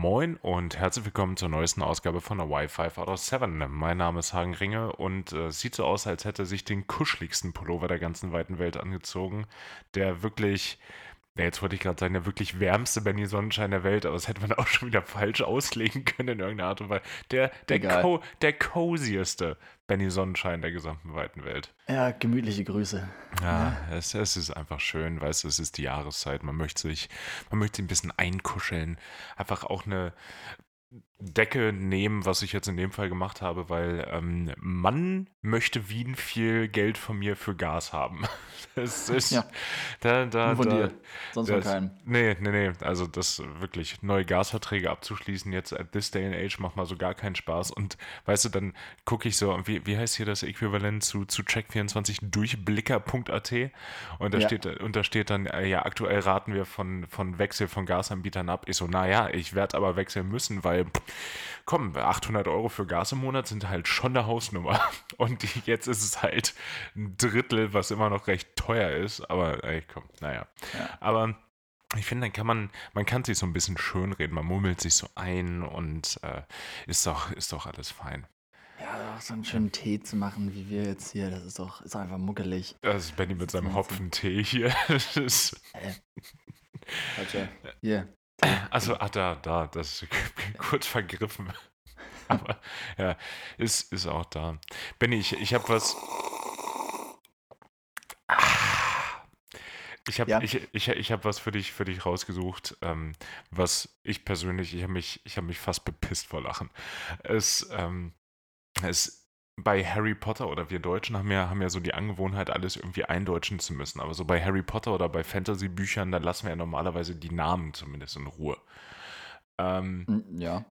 Moin und herzlich willkommen zur neuesten Ausgabe von der Wi-Fi out of 7. Mein Name ist Hagen Ringe und äh, sieht so aus, als hätte sich den kuscheligsten Pullover der ganzen weiten Welt angezogen, der wirklich ja, jetzt wollte ich gerade sagen, der wirklich wärmste Benny Sonnenschein der Welt, aber das hätte man auch schon wieder falsch auslegen können in irgendeiner Art und Weise. Der, der, co der cozieste Benny Sonnenschein der gesamten weiten Welt. Ja, gemütliche Grüße. Ja, ja. Es, es, ist einfach schön, weißt du, es ist die Jahreszeit, man möchte sich, man möchte sich ein bisschen einkuscheln. Einfach auch eine, Decke nehmen, was ich jetzt in dem Fall gemacht habe, weil ähm, man möchte Wien viel Geld von mir für Gas haben. Das ist ja. da, da, Nur von da, dir, sonst das, von keinem. Nee, nee, nee, also das wirklich neue Gasverträge abzuschließen jetzt at this day and age macht mal so gar keinen Spaß und weißt du, dann gucke ich so, wie, wie heißt hier das Äquivalent zu, zu Check24 durchblicker.at und da ja. steht und da steht dann, äh, ja, aktuell raten wir von, von Wechsel von Gasanbietern ab. Ich so, naja, ich werde aber wechseln müssen, weil komm, 800 Euro für Gas im Monat sind halt schon eine Hausnummer. Und jetzt ist es halt ein Drittel, was immer noch recht teuer ist. Aber ey, komm, naja. Ja. Aber ich finde, dann kann man, man kann sich so ein bisschen schönreden. Man mummelt sich so ein und äh, ist, doch, ist doch alles fein. Ja, auch so einen schönen Tee zu machen, wie wir jetzt hier, das ist doch ist einfach muckelig. Das ist Benny mit seinem Hopfentee hier. Das ist. Äh. Hier, also, ah, da, da, das ist kurz vergriffen. Aber ja, ist, ist auch da. Benny, ich, ich habe was. Ich habe ja. ich, ich, ich hab was für dich, für dich rausgesucht, ähm, was ich persönlich, ich habe mich, hab mich fast bepisst vor Lachen. Es, ähm, es bei Harry Potter oder wir Deutschen haben ja, haben ja so die Angewohnheit, alles irgendwie eindeutschen zu müssen. Aber so bei Harry Potter oder bei Fantasy-Büchern, da lassen wir ja normalerweise die Namen zumindest in Ruhe. Ähm, hm, ja.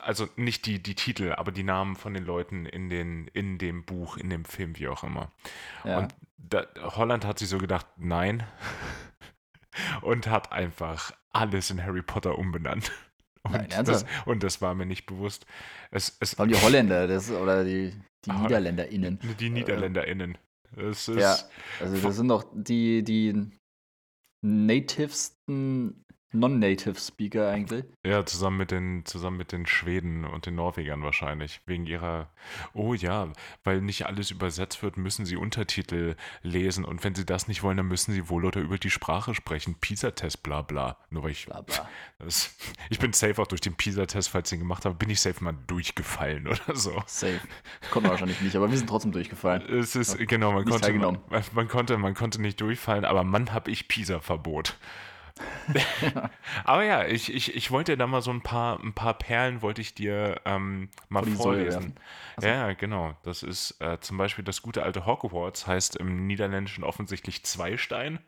Also nicht die, die Titel, aber die Namen von den Leuten in, den, in dem Buch, in dem Film, wie auch immer. Ja. Und da, Holland hat sich so gedacht, nein. und hat einfach alles in Harry Potter umbenannt. Und, Nein, das, und das war mir nicht bewusst. Es, es Vor allem die Holländer das, oder die, die NiederländerInnen. Die NiederländerInnen. Das ist, ja, also das sind doch die, die nativsten Non-Native Speaker eigentlich. Ja, zusammen mit den, zusammen mit den Schweden und den Norwegern wahrscheinlich. Wegen ihrer, oh ja, weil nicht alles übersetzt wird, müssen sie Untertitel lesen. Und wenn sie das nicht wollen, dann müssen sie wohl oder über die Sprache sprechen. PISA-Test, bla bla. Nur weil ich. Bla, bla. Das, ich bin safe auch durch den PISA-Test, falls ich ihn gemacht habe, bin ich safe mal durchgefallen oder so. Safe. Konnten wir wahrscheinlich nicht, aber wir sind trotzdem durchgefallen. Es ist, genau, man konnte, man, man, konnte, man konnte nicht durchfallen, aber Mann, hab ich PISA-Verbot. Aber ja, ich, ich, ich wollte da mal so ein paar, ein paar Perlen wollte ich dir ähm, mal vorlesen. Also. Ja, genau. Das ist äh, zum Beispiel das gute alte Hogwarts, heißt im Niederländischen offensichtlich Zweistein.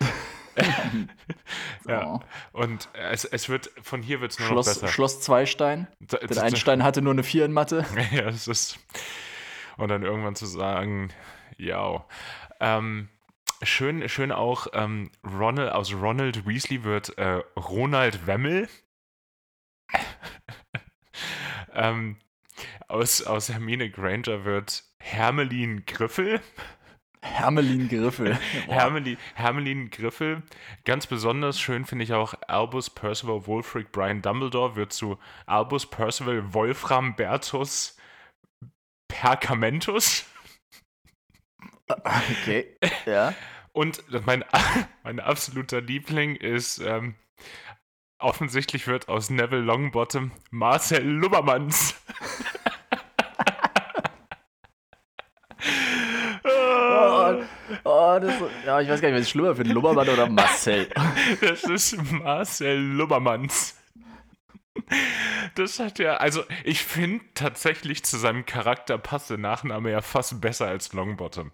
so. Ja. Und es, es wird, von hier wird es nur Schloss, noch besser. Schloss Zweistein. Der Einstein hatte nur eine Vier in Mathe. ja, das ist. Und dann irgendwann zu sagen, ja. Ähm, Schön, schön auch, ähm, Ronald, aus Ronald Weasley wird äh, Ronald Wemmel. ähm, aus, aus Hermine Granger wird Hermelin Griffel. Hermelin Griffel. Hermelin, Hermelin Griffel. Ganz besonders schön finde ich auch Albus Percival Wolfric Brian Dumbledore wird zu Albus Percival Wolfram Bertus Perkamentus. Okay, ja. Und mein, mein absoluter Liebling ist, ähm, offensichtlich wird aus Neville Longbottom Marcel Lubbermanns. oh, oh, das, ja, ich weiß gar nicht, was ich schlimmer finde, Lubbermann oder Marcel. das ist Marcel Lubbermanns. Das hat ja, also ich finde tatsächlich zu seinem Charakter passt der Nachname ja fast besser als Longbottom.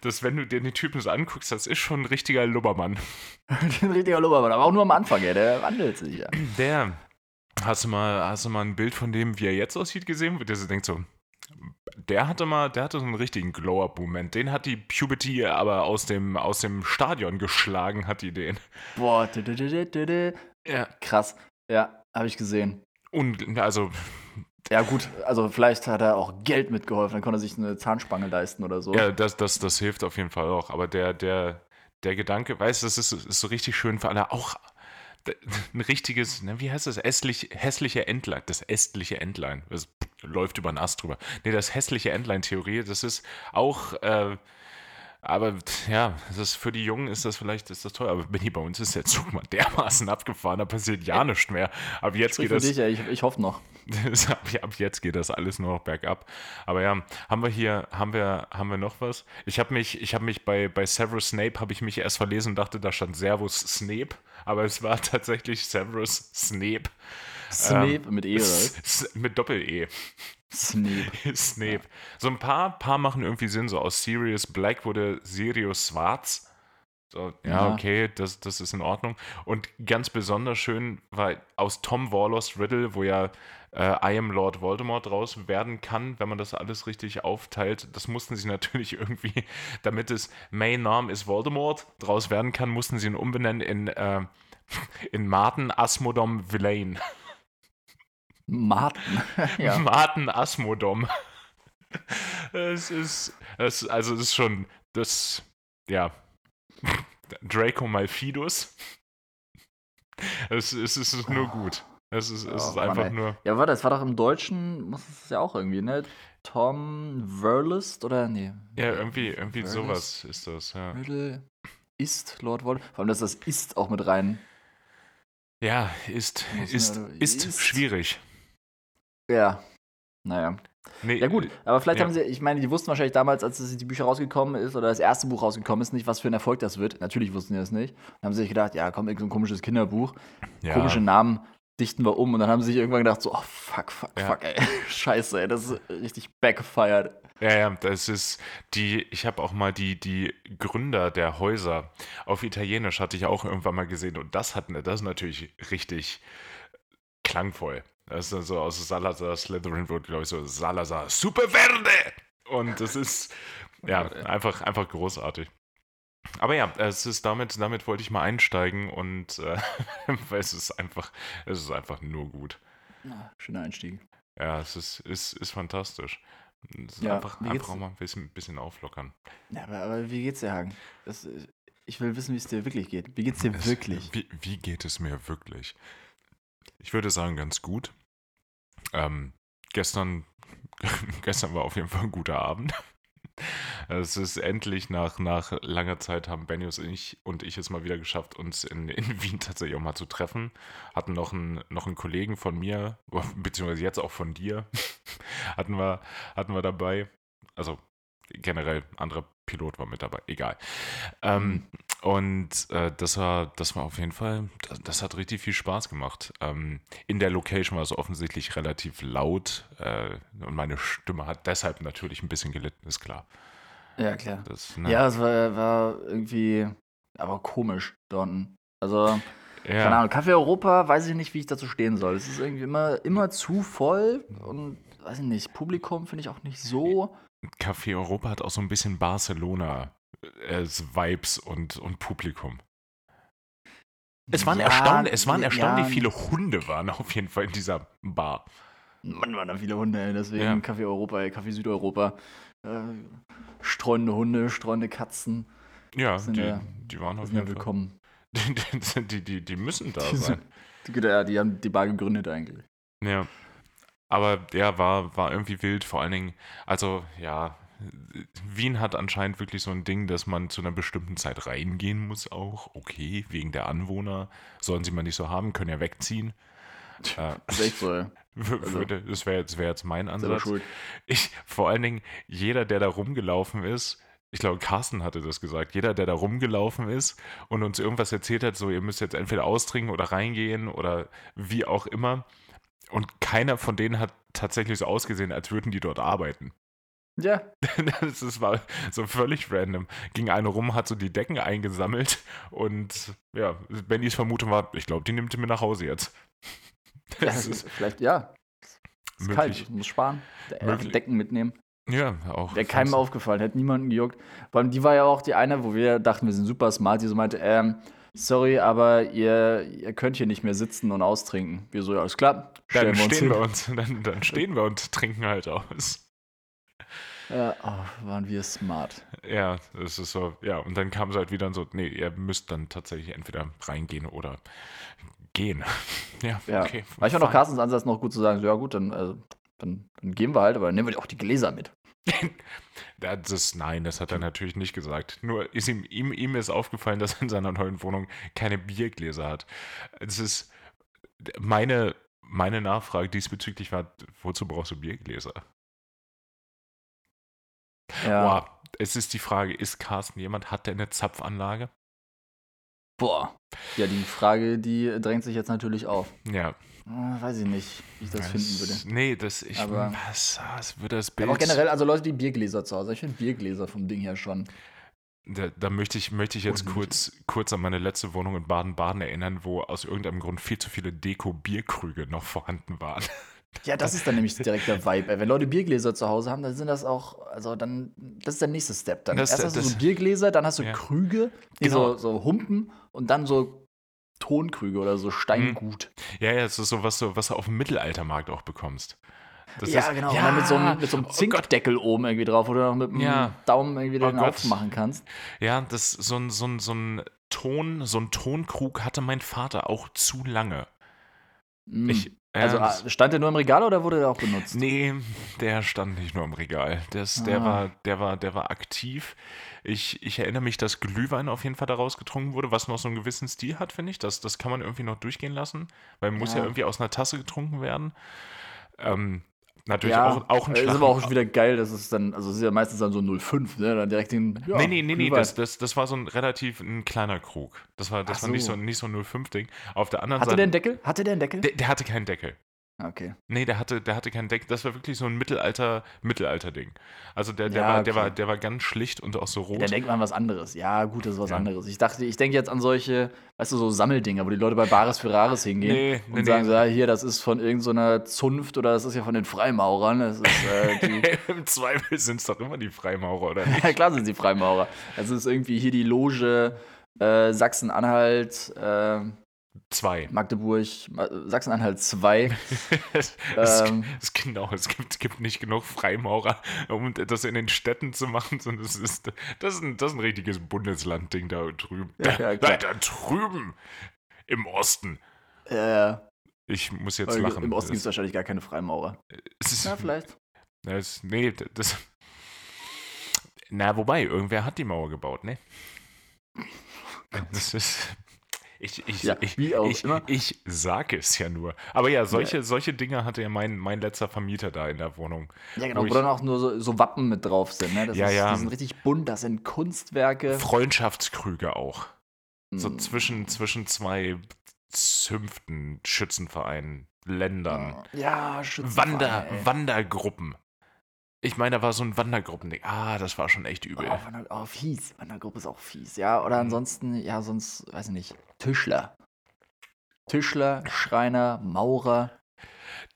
Das, wenn du dir den Typen so anguckst, das ist schon ein richtiger Lubbermann. ein richtiger Lubbermann, aber auch nur am Anfang, ja, der wandelt sich ja. Der, hast du mal, hast du mal ein Bild von dem, wie er jetzt aussieht, gesehen? Wo der so denkt so, der hatte mal, der hatte so einen richtigen Glow-Up-Moment. Den hat die Puberty aber aus dem, aus dem Stadion geschlagen, hat die den. Boah, ja. krass. Ja, habe ich gesehen. Und also. Ja, gut, also vielleicht hat er auch Geld mitgeholfen, dann konnte er sich eine Zahnspange leisten oder so. Ja, das, das, das hilft auf jeden Fall auch. Aber der, der, der Gedanke, weißt du, das ist, ist so richtig schön für alle. Auch ein richtiges, ne, wie heißt das? Hässlich, hässliche Entlein. Das ästliche Entlein. Das läuft über den Ast drüber. Nee, das hässliche Entlein-Theorie, das ist auch. Äh, aber ja, das ist, für die Jungen ist das vielleicht ist das toll. Aber Benny, bei uns ist der Zug mal dermaßen abgefahren, da passiert ja nichts mehr. Aber jetzt Sprich geht das. Dich, ich, ich hoffe noch. ab, ab, jetzt geht das alles nur noch bergab. Aber ja, haben wir hier, haben wir, haben wir noch was? Ich habe mich, ich habe mich bei, bei Severus Snape habe ich mich erst verlesen und dachte, da stand Servus Snape, aber es war tatsächlich Severus Snape. Snape ähm, mit E oder? Mit Doppel-E. Snape. Snape. So ein paar, paar machen irgendwie Sinn. So aus Sirius Black wurde Sirius Schwarz. So, ja, ja, okay, das, das ist in Ordnung. Und ganz besonders schön war aus Tom Warlos Riddle, wo ja äh, I am Lord Voldemort draus werden kann, wenn man das alles richtig aufteilt. Das mussten sie natürlich irgendwie, damit es May Name ist Voldemort draus werden kann, mussten sie ihn umbenennen in, äh, in Martin Asmodom Villain. Martin. ja. Martin Asmodom. Es ist, es, also es ist schon das, ja, Draco Malfidus. Es, es, es ist nur gut. Es ist, es ist oh, einfach Mann, nur. Ja, warte, es war doch im Deutschen, muss es ja auch irgendwie, ne? Tom Verlist oder nee? Ja, irgendwie, irgendwie sowas ist das, ja. Riddle ist Lord Voldemort. Vor allem, dass das ist auch mit rein. Ja, ist, ist, ist, ist schwierig. Ja. Naja. Nee, ja gut, aber vielleicht ja. haben sie, ich meine, die wussten wahrscheinlich damals, als die Bücher rausgekommen ist oder das erste Buch rausgekommen ist, nicht, was für ein Erfolg das wird. Natürlich wussten die das nicht. Dann haben sie sich gedacht, ja, komm, so ein komisches Kinderbuch, ja. komische Namen dichten wir um und dann haben sie sich irgendwann gedacht, so, oh fuck, fuck, ja. fuck, ey, scheiße, ey, das ist richtig backfired. Ja, ja, das ist die, ich habe auch mal die, die Gründer der Häuser auf Italienisch hatte ich auch irgendwann mal gesehen und das hat, das ist natürlich richtig klangvoll. Das ist dann so aus Salazar Slytherin wird, glaube ich, so Salazar Super Verde! Und das ist ja einfach, einfach großartig. Aber ja, es ist damit, damit wollte ich mal einsteigen und äh, es ist einfach, es ist einfach nur gut. Ja, schöner Einstieg. Ja, es ist, ist, ist fantastisch. Es ist ja, einfach, einfach auch mal ein bisschen, bisschen auflockern. Ja, aber, aber wie geht's dir, Hagen? Das, ich will wissen, wie es dir wirklich geht. Wie geht's dir es, wirklich? Wie, wie geht es mir wirklich? Ich würde sagen, ganz gut. Ähm, gestern, gestern war auf jeden Fall ein guter Abend. Es ist endlich nach, nach langer Zeit haben Benjus und ich, und ich es mal wieder geschafft, uns in, in Wien tatsächlich auch mal zu treffen. Hatten noch einen, noch einen Kollegen von mir, beziehungsweise jetzt auch von dir, hatten wir, hatten wir dabei. Also generell anderer Pilot war mit dabei, egal. Ähm, mhm. Und äh, das war, das war auf jeden Fall, das, das hat richtig viel Spaß gemacht. Ähm, in der Location war es offensichtlich relativ laut äh, und meine Stimme hat deshalb natürlich ein bisschen gelitten, ist klar. Ja, klar. Das, ne? Ja, es war, war irgendwie, aber komisch dort. Also, ja. keine Ahnung, Café Europa, weiß ich nicht, wie ich dazu stehen soll. Es ist irgendwie immer, immer zu voll und weiß ich nicht, Publikum finde ich auch nicht so. Café Europa hat auch so ein bisschen Barcelona-Vibes äh, und, und Publikum. Es waren, ja, erstaunlich, es waren erstaunlich ja. viele Hunde waren auf jeden Fall in dieser Bar. Mann, waren da viele Hunde, ey. deswegen ja. Café Europa, ey, Café Südeuropa. Äh, streunende Hunde, streunende Katzen. Ja, die, ja, die waren auf jeden Fall. willkommen. Die, die, die, die, müssen da die sein. Sind, ja, die haben die Bar gegründet eigentlich. Ja. Aber ja, war, war irgendwie wild, vor allen Dingen, also ja, Wien hat anscheinend wirklich so ein Ding, dass man zu einer bestimmten Zeit reingehen muss auch. Okay, wegen der Anwohner. Sollen sie mal nicht so haben, können ja wegziehen. Äh, das ist echt so, ja. Also, das wäre wär jetzt mein Ansatz. Ich, vor allen Dingen, jeder, der da rumgelaufen ist, ich glaube, Carsten hatte das gesagt, jeder, der da rumgelaufen ist und uns irgendwas erzählt hat, so, ihr müsst jetzt entweder austrinken oder reingehen oder wie auch immer, und keiner von denen hat tatsächlich so ausgesehen, als würden die dort arbeiten. Ja. Das, das war so völlig random. Ging einer rum, hat so die Decken eingesammelt und ja, Bennys Vermutung war, ich glaube, die nimmt sie mir nach Hause jetzt. Das ja, ist vielleicht, ja. Ist möglich. kalt, muss sparen. Möglich. Decken mitnehmen. Ja, auch. Wäre keinem aufgefallen, hätte niemanden gejuckt. Vor allem, die war ja auch die eine, wo wir dachten, wir sind super smart, die so meinte, ähm, sorry, aber ihr, ihr könnt hier nicht mehr sitzen und austrinken. Wir so, ja, alles klar. Stellen dann wir stehen wir uns, dann, dann stehen wir und trinken halt aus. Ja, oh, waren wir smart. Ja, das ist so, ja, und dann kam es halt wieder so, nee, ihr müsst dann tatsächlich entweder reingehen oder gehen. ja, ja. okay. War ich auch noch Carstens Ansatz noch gut zu sagen, so, ja gut, dann, also, dann, dann gehen wir halt, aber dann nehmen wir auch die Gläser mit. das ist, nein, das hat er natürlich nicht gesagt. Nur ist ihm, ihm, ihm ist aufgefallen, dass er in seiner neuen Wohnung keine Biergläser hat. Es ist meine, meine Nachfrage diesbezüglich war, wozu brauchst du Biergläser? Ja. Boah, es ist die Frage, ist Carsten jemand, hat der eine Zapfanlage? Boah. Ja, die Frage, die drängt sich jetzt natürlich auf. Ja. Oh, weiß ich nicht, wie ich das, das finden würde. Nee, das, ich, aber, was, was würde das Bild... Aber auch generell, also Leute, die Biergläser zu Hause. Ich finde Biergläser vom Ding her schon... Da, da, möchte ich, möchte ich jetzt kurz, kurz an meine letzte Wohnung in Baden-Baden erinnern, wo aus irgendeinem Grund viel zu viele Deko-Bierkrüge noch vorhanden waren. Ja, das ist dann nämlich direkt der Vibe. Wenn Leute Biergläser zu Hause haben, dann sind das auch, also dann, das ist der nächste Step. Dann das, erst hast du so Biergläser, dann hast du ja. Krüge, genau. so, so Humpen und dann so Tonkrüge oder so Steingut. Ja, ja, das ist so was, so, was du auf dem Mittelaltermarkt auch bekommst. Das ja, ist, genau. Ja, und dann mit so einem, mit so einem oh Zinkdeckel oh oben irgendwie drauf, wo du noch mit dem ja. Daumen irgendwie oh den aufmachen kannst. Ja, das so ein, so ein, so ein Ton, so ein Tonkrug hatte mein Vater auch zu lange. Mm. Ich, also ah, stand der nur im Regal oder wurde der auch benutzt? Nee, der stand nicht nur im Regal. Das, ah. der, war, der, war, der war aktiv. Ich, ich erinnere mich, dass Glühwein auf jeden Fall daraus getrunken wurde, was noch so einen gewissen Stil hat, finde ich. Das, das kann man irgendwie noch durchgehen lassen, weil muss ja, ja irgendwie aus einer Tasse getrunken werden. Ähm, Natürlich ja, auch, auch ein Schlag. Ist aber auch schon wieder geil, dass es dann, also es ist ja meistens dann so 05, ne? Dann direkt den. Ja, nee, nee, nee, nee, das, das, das war so ein relativ ein kleiner Krug. Das war, das so. war nicht so, nicht so ein 05-Ding. Auf der anderen hatte Seite. der einen Deckel? Hatte der einen Deckel? Der, der hatte keinen Deckel. Okay. Nee, der hatte, der hatte keinen Deck. Das war wirklich so ein Mittelalter, Mittelalter-Ding. Also der, der, ja, war, okay. der, war, der war ganz schlicht und auch so rot. Da denkt man was anderes. Ja, gut, das ist was ja. anderes. Ich dachte, ich denke jetzt an solche, weißt du, so Sammeldinger, wo die Leute bei Bares für Rares hingehen nee, und nee, sagen nee. so, ja, hier, das ist von irgendeiner so Zunft oder das ist ja von den Freimaurern. Das ist, äh, Im Zweifel sind es doch immer die Freimaurer, oder nicht? ja, klar sind es die Freimaurer. Das ist irgendwie hier die Loge äh, Sachsen-Anhalt, äh, Zwei. Magdeburg, Sachsen-Anhalt 2. es, ähm, es, genau, es gibt, gibt nicht genug Freimaurer, um das in den Städten zu machen, sondern es ist, das ist, ein, das ist ein richtiges Bundesland-Ding da drüben. Ja, ja, da, da, drüben im Osten. Ja, Ich muss jetzt lachen. Im Osten gibt es wahrscheinlich gar keine Freimaurer. Ist, Na, vielleicht. Das, nee, das. Na, wobei, irgendwer hat die Mauer gebaut, ne? Das ist. Ich, ich, ja, ich, ich, ich, sage es ja nur. Aber ja, solche, ja. solche Dinge hatte ja mein, mein letzter Vermieter da in der Wohnung. Ja, genau, wo, wo dann auch nur so, so, Wappen mit drauf sind. Ne? Das ja, ist, ja. Die sind richtig bunt, das sind Kunstwerke. Freundschaftskrüge auch. Mhm. So hm. zwischen, zwischen zwei Zünften, Schützenvereinen, Ländern. Ja, Schützenvereine. Wander, Wandergruppen. Ich meine, da war so ein Wandergruppending. Ah, das war schon echt übel. Oh, Wander, oh, fies. Wandergruppe ist auch fies, ja. Oder mhm. ansonsten, ja, sonst, weiß ich nicht, Tischler. Tischler, Schreiner, Maurer.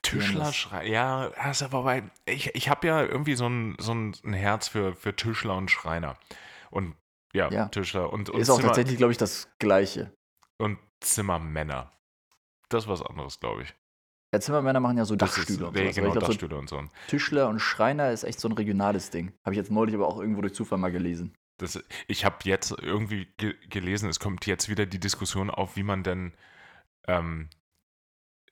Tischler, Schreiner, ja, also, wobei, ich, ich habe ja irgendwie so ein, so ein Herz für, für Tischler und Schreiner. Und ja, ja. Tischler und, und Ist auch tatsächlich, glaube ich, das Gleiche. Und Zimmermänner. Das ist was anderes, glaube ich. Ja, Zimmermänner machen ja so Dachstühle und so. Genau, glaub, Dachstühle so und so. Tischler und Schreiner ist echt so ein regionales Ding. Habe ich jetzt neulich aber auch irgendwo durch Zufall mal gelesen. Das, ich habe jetzt irgendwie ge gelesen, es kommt jetzt wieder die Diskussion auf, wie man denn. Ähm,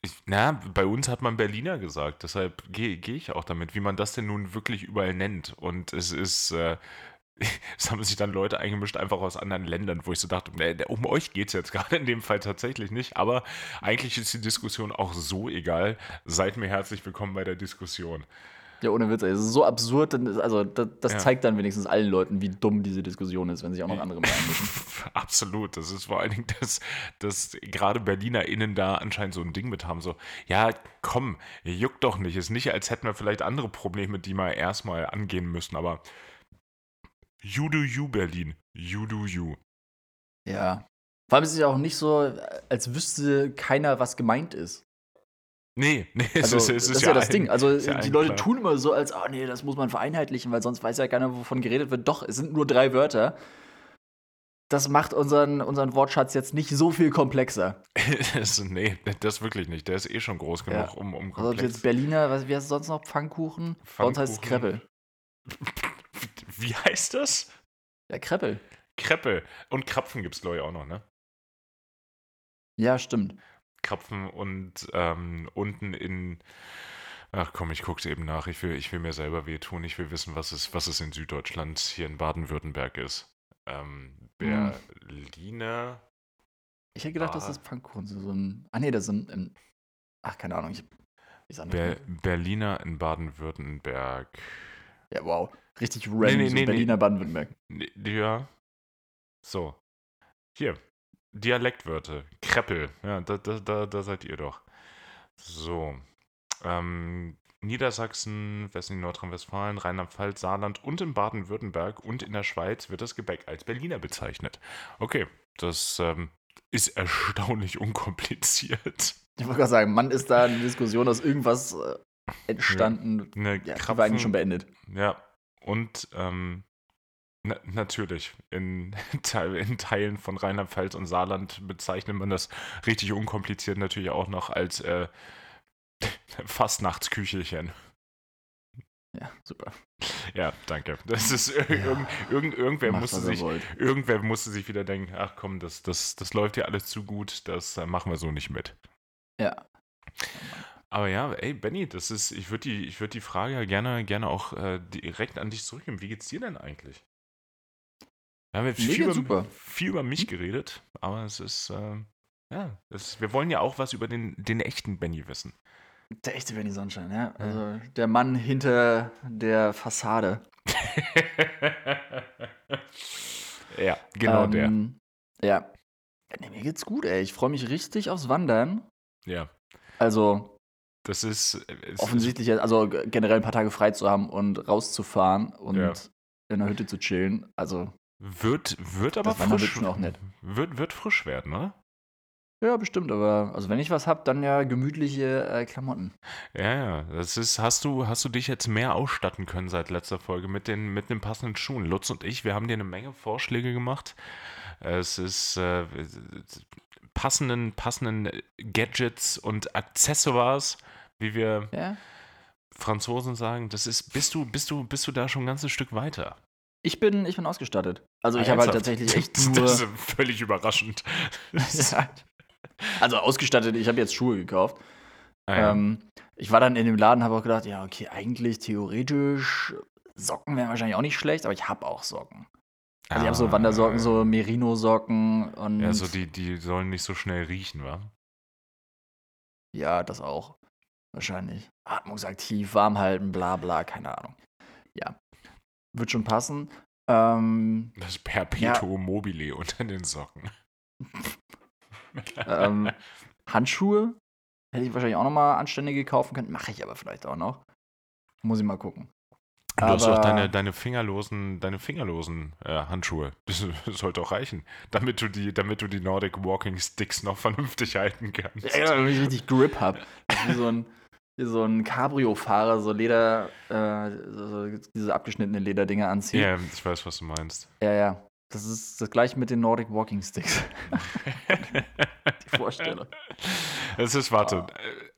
ich, na, bei uns hat man Berliner gesagt, deshalb gehe geh ich auch damit, wie man das denn nun wirklich überall nennt. Und es ist. Äh, es haben sich dann Leute eingemischt, einfach aus anderen Ländern, wo ich so dachte, um euch geht es jetzt gerade in dem Fall tatsächlich nicht, aber eigentlich ist die Diskussion auch so egal. Seid mir herzlich willkommen bei der Diskussion. Ja, ohne Witz, es ist so absurd, also das, das ja. zeigt dann wenigstens allen Leuten, wie dumm diese Diskussion ist, wenn sich auch noch andere einmischen. Absolut, das ist vor allen Dingen, dass, dass gerade BerlinerInnen da anscheinend so ein Ding mit haben, so, ja, komm, juckt doch nicht, ist nicht, als hätten wir vielleicht andere Probleme, die wir erstmal angehen müssen, aber You do you, Berlin. You do you. Ja. Vor allem ist es ja auch nicht so, als wüsste keiner, was gemeint ist. Nee, nee, also, es ist, es ist das ist ja, ja das ein, Ding. Also ja die Leute klar. tun immer so, als, oh nee, das muss man vereinheitlichen, weil sonst weiß ja keiner, wovon geredet wird. Doch, es sind nur drei Wörter. Das macht unseren, unseren Wortschatz jetzt nicht so viel komplexer. das, nee, das wirklich nicht. Der ist eh schon groß genug, ja. um, um komplex. Also jetzt Berliner, was, wie heißt es sonst noch? Pfannkuchen? Pfannkuchen. Bei uns heißt es Kreppel. Wie heißt das? Ja, Kreppel. Kreppel. Und Krapfen gibt es, glaube ich, auch noch, ne? Ja, stimmt. Krapfen und ähm, unten in. Ach komm, ich gucke es eben nach. Ich will, ich will mir selber wehtun. Ich will wissen, was es, was es in Süddeutschland, hier in Baden-Württemberg ist. Ähm, hm. Berliner. Ich hätte gedacht, ah. das ist Pfannkuchen. So ein. Ah, nee, das sind. Im, ach, keine Ahnung. Ich, ich Ber Berliner in Baden-Württemberg. Ja, wow. Richtig random. Nee, nee, so nee, Berliner Baden-Württemberg. Ja. So. Hier. Dialektwörter. Kreppel. Ja, da, da, da, da seid ihr doch. So. Ähm, Niedersachsen, Westen, Nordrhein-Westfalen, Rheinland-Pfalz, Saarland und in Baden-Württemberg und in der Schweiz wird das Gebäck als Berliner bezeichnet. Okay, das ähm, ist erstaunlich unkompliziert. Ich wollte gerade sagen, Mann, ist da eine Diskussion aus irgendwas äh, entstanden. Ne, ja, Krapfen, war eigentlich schon beendet. Ja, und ähm, na, natürlich, in, in, Teilen von Rheinland-Pfalz und Saarland bezeichnet man das richtig unkompliziert natürlich auch noch als äh, Fastnachtsküchelchen. Ja, super. Ja, danke. Das ist ja. irgend, irgend, irgendwer musste sich irgendwer musste sich wieder denken, ach komm, das, das, das läuft ja alles zu gut, das äh, machen wir so nicht mit. Ja. Aber ja, ey, Benny, das ist, ich würde die, würd die Frage gerne, gerne auch äh, direkt an dich zurückgeben. Wie geht's dir denn eigentlich? Wir haben jetzt viel über, viel über, mich geredet, aber es ist, äh, ja, es, wir wollen ja auch was über den, den echten Benny wissen. Der echte Benny Sonnenschein, ja. Also der Mann hinter der Fassade. ja, genau ähm, der. Ja. Nee, mir geht's gut, ey. Ich freue mich richtig aufs Wandern. Ja. Also. Das ist. offensichtlich, also generell ein paar Tage frei zu haben und rauszufahren und ja. in der Hütte zu chillen. Also. Wird, wird aber frisch. Auch nett. Wird, wird frisch werden, oder? Ja, bestimmt, aber also wenn ich was habe, dann ja gemütliche äh, Klamotten. Ja, ja, das ist, hast du, hast du dich jetzt mehr ausstatten können seit letzter Folge mit den, mit den passenden Schuhen. Lutz und ich, wir haben dir eine Menge Vorschläge gemacht. Es ist äh, passenden, passenden Gadgets und Accessoires, wie wir ja. Franzosen sagen. Das ist, bist du, bist du, bist du da schon ein ganzes Stück weiter? Ich bin, ich bin ausgestattet. Also ich ah, habe halt tatsächlich echt nur. Das ist völlig überraschend. ja. Also ausgestattet, ich habe jetzt Schuhe gekauft. Ah, ja. ähm, ich war dann in dem Laden, habe auch gedacht, ja, okay, eigentlich theoretisch Socken wären wahrscheinlich auch nicht schlecht, aber ich habe auch Socken. Also ah, ich habe so Wandersocken, so Merino-Socken und. Ja, so die, die sollen nicht so schnell riechen, wa? Ja, das auch. Wahrscheinlich. Atmungsaktiv, warm halten, bla bla, keine Ahnung. Ja. Wird schon passen. Ähm, das Perpetuum ja. mobile unter den Socken. ähm, Handschuhe hätte ich wahrscheinlich auch nochmal anständige kaufen können. Mache ich aber vielleicht auch noch. Muss ich mal gucken. Du hast doch deine, deine fingerlosen, deine fingerlosen äh, Handschuhe. Das, das, sollte auch reichen, damit du die, damit du die Nordic Walking Sticks noch vernünftig halten kannst. Ja, damit ich richtig Grip habe. Wie so ein, so ein Cabrio-Fahrer so Leder, äh, so diese abgeschnittenen Lederdinger anzieht. Ja, ich weiß, was du meinst. Ja, ja. Das ist das gleiche mit den Nordic Walking Sticks. die Vorstellung. Es ist, warte, ah.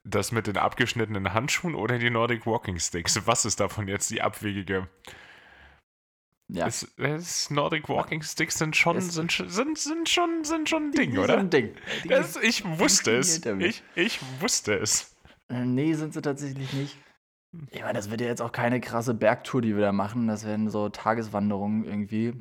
das mit den abgeschnittenen Handschuhen oder die Nordic Walking Sticks? Was ist davon jetzt die abwegige? Ja. Es, es Nordic Walking Sticks sind schon, sind, sind, sind schon, sind schon ein Ding, oder? Sind ein Ding. Das, ich wusste es. Ich, ich wusste es. Äh, nee, sind sie tatsächlich nicht. Ich meine, das wird ja jetzt auch keine krasse Bergtour, die wir da machen. Das werden so Tageswanderungen irgendwie.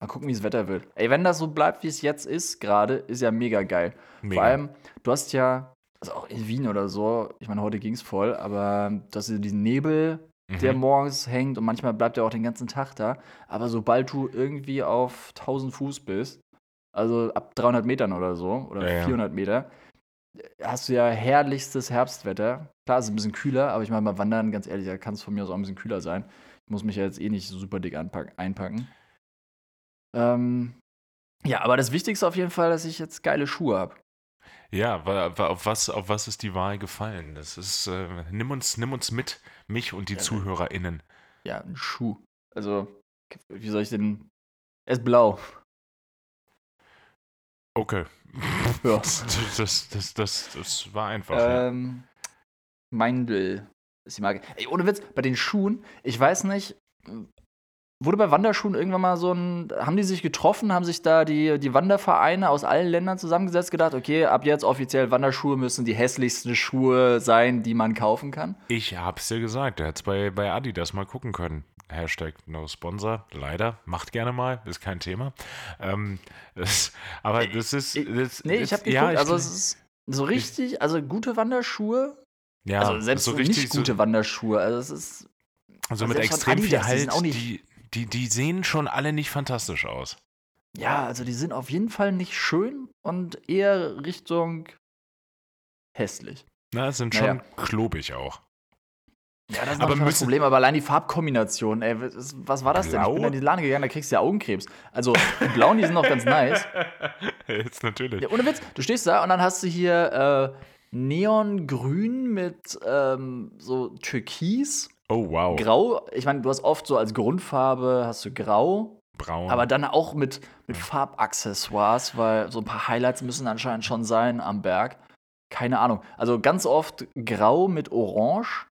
Mal gucken, wie das Wetter wird. Ey, wenn das so bleibt, wie es jetzt ist, gerade, ist ja mega geil. Mega. Vor allem, du hast ja, also auch in Wien oder so, ich meine, heute ging es voll, aber du hast ja diesen Nebel, mhm. der morgens hängt und manchmal bleibt er auch den ganzen Tag da. Aber sobald du irgendwie auf 1000 Fuß bist, also ab 300 Metern oder so, oder ja, 400 ja. Meter, hast du ja herrlichstes Herbstwetter. Klar, es ist ein bisschen kühler, aber ich meine, beim Wandern, ganz ehrlich, da kann es von mir aus auch ein bisschen kühler sein. Ich muss mich ja jetzt eh nicht super dick einpacken. Ähm, ja, aber das Wichtigste auf jeden Fall, dass ich jetzt geile Schuhe habe. Ja, auf was, auf was ist die Wahl gefallen? Das ist, äh, nimm uns, nimm uns mit, mich und die ja, ZuhörerInnen. Ja, ein Schuh. Also, wie soll ich denn? Er ist blau. Okay. Ja. Das, das, das, das, das war einfach. Ähm, ja. Meindl ist die Marke. Ey, ohne Witz, bei den Schuhen, ich weiß nicht, wurde bei Wanderschuhen irgendwann mal so ein, haben die sich getroffen, haben sich da die, die Wandervereine aus allen Ländern zusammengesetzt, gedacht, okay, ab jetzt offiziell Wanderschuhe müssen die hässlichsten Schuhe sein, die man kaufen kann? Ich hab's dir gesagt, du hättest bei, bei Adidas mal gucken können. Hashtag no sponsor, leider, macht gerne mal, ist kein Thema. Ähm, das, aber das ist. Das, nee, ich hab geguckt, ja, ich, also es ist so richtig, also gute Wanderschuhe. Ja, also selbst so richtig nicht gute so, Wanderschuhe, also es ist. Also, also mit extrem viel Halt, die, die, die sehen schon alle nicht fantastisch aus. Ja, also die sind auf jeden Fall nicht schön und eher Richtung hässlich. Na, sind schon naja. klobig auch. Ja, das ist aber das Problem, aber allein die Farbkombination, ey, was war das Blau? denn? Ich bin in die Lade gegangen, da kriegst du ja Augenkrebs. Also, die blauen, die sind noch ganz nice. Jetzt natürlich. Ja, ohne Witz, du stehst da und dann hast du hier äh, Neongrün mit ähm, so Türkis Oh, wow. Grau, ich meine, du hast oft so als Grundfarbe hast du Grau. Braun. Aber dann auch mit, mit Farbaccessoires, weil so ein paar Highlights müssen anscheinend schon sein am Berg. Keine Ahnung. Also ganz oft Grau mit Orange.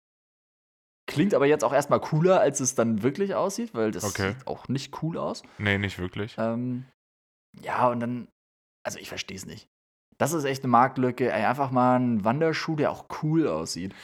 Klingt aber jetzt auch erstmal cooler, als es dann wirklich aussieht, weil das okay. sieht auch nicht cool aus. Nee, nicht wirklich. Ähm, ja, und dann, also ich verstehe es nicht. Das ist echt eine Marktlücke. Ey, einfach mal ein Wanderschuh, der auch cool aussieht.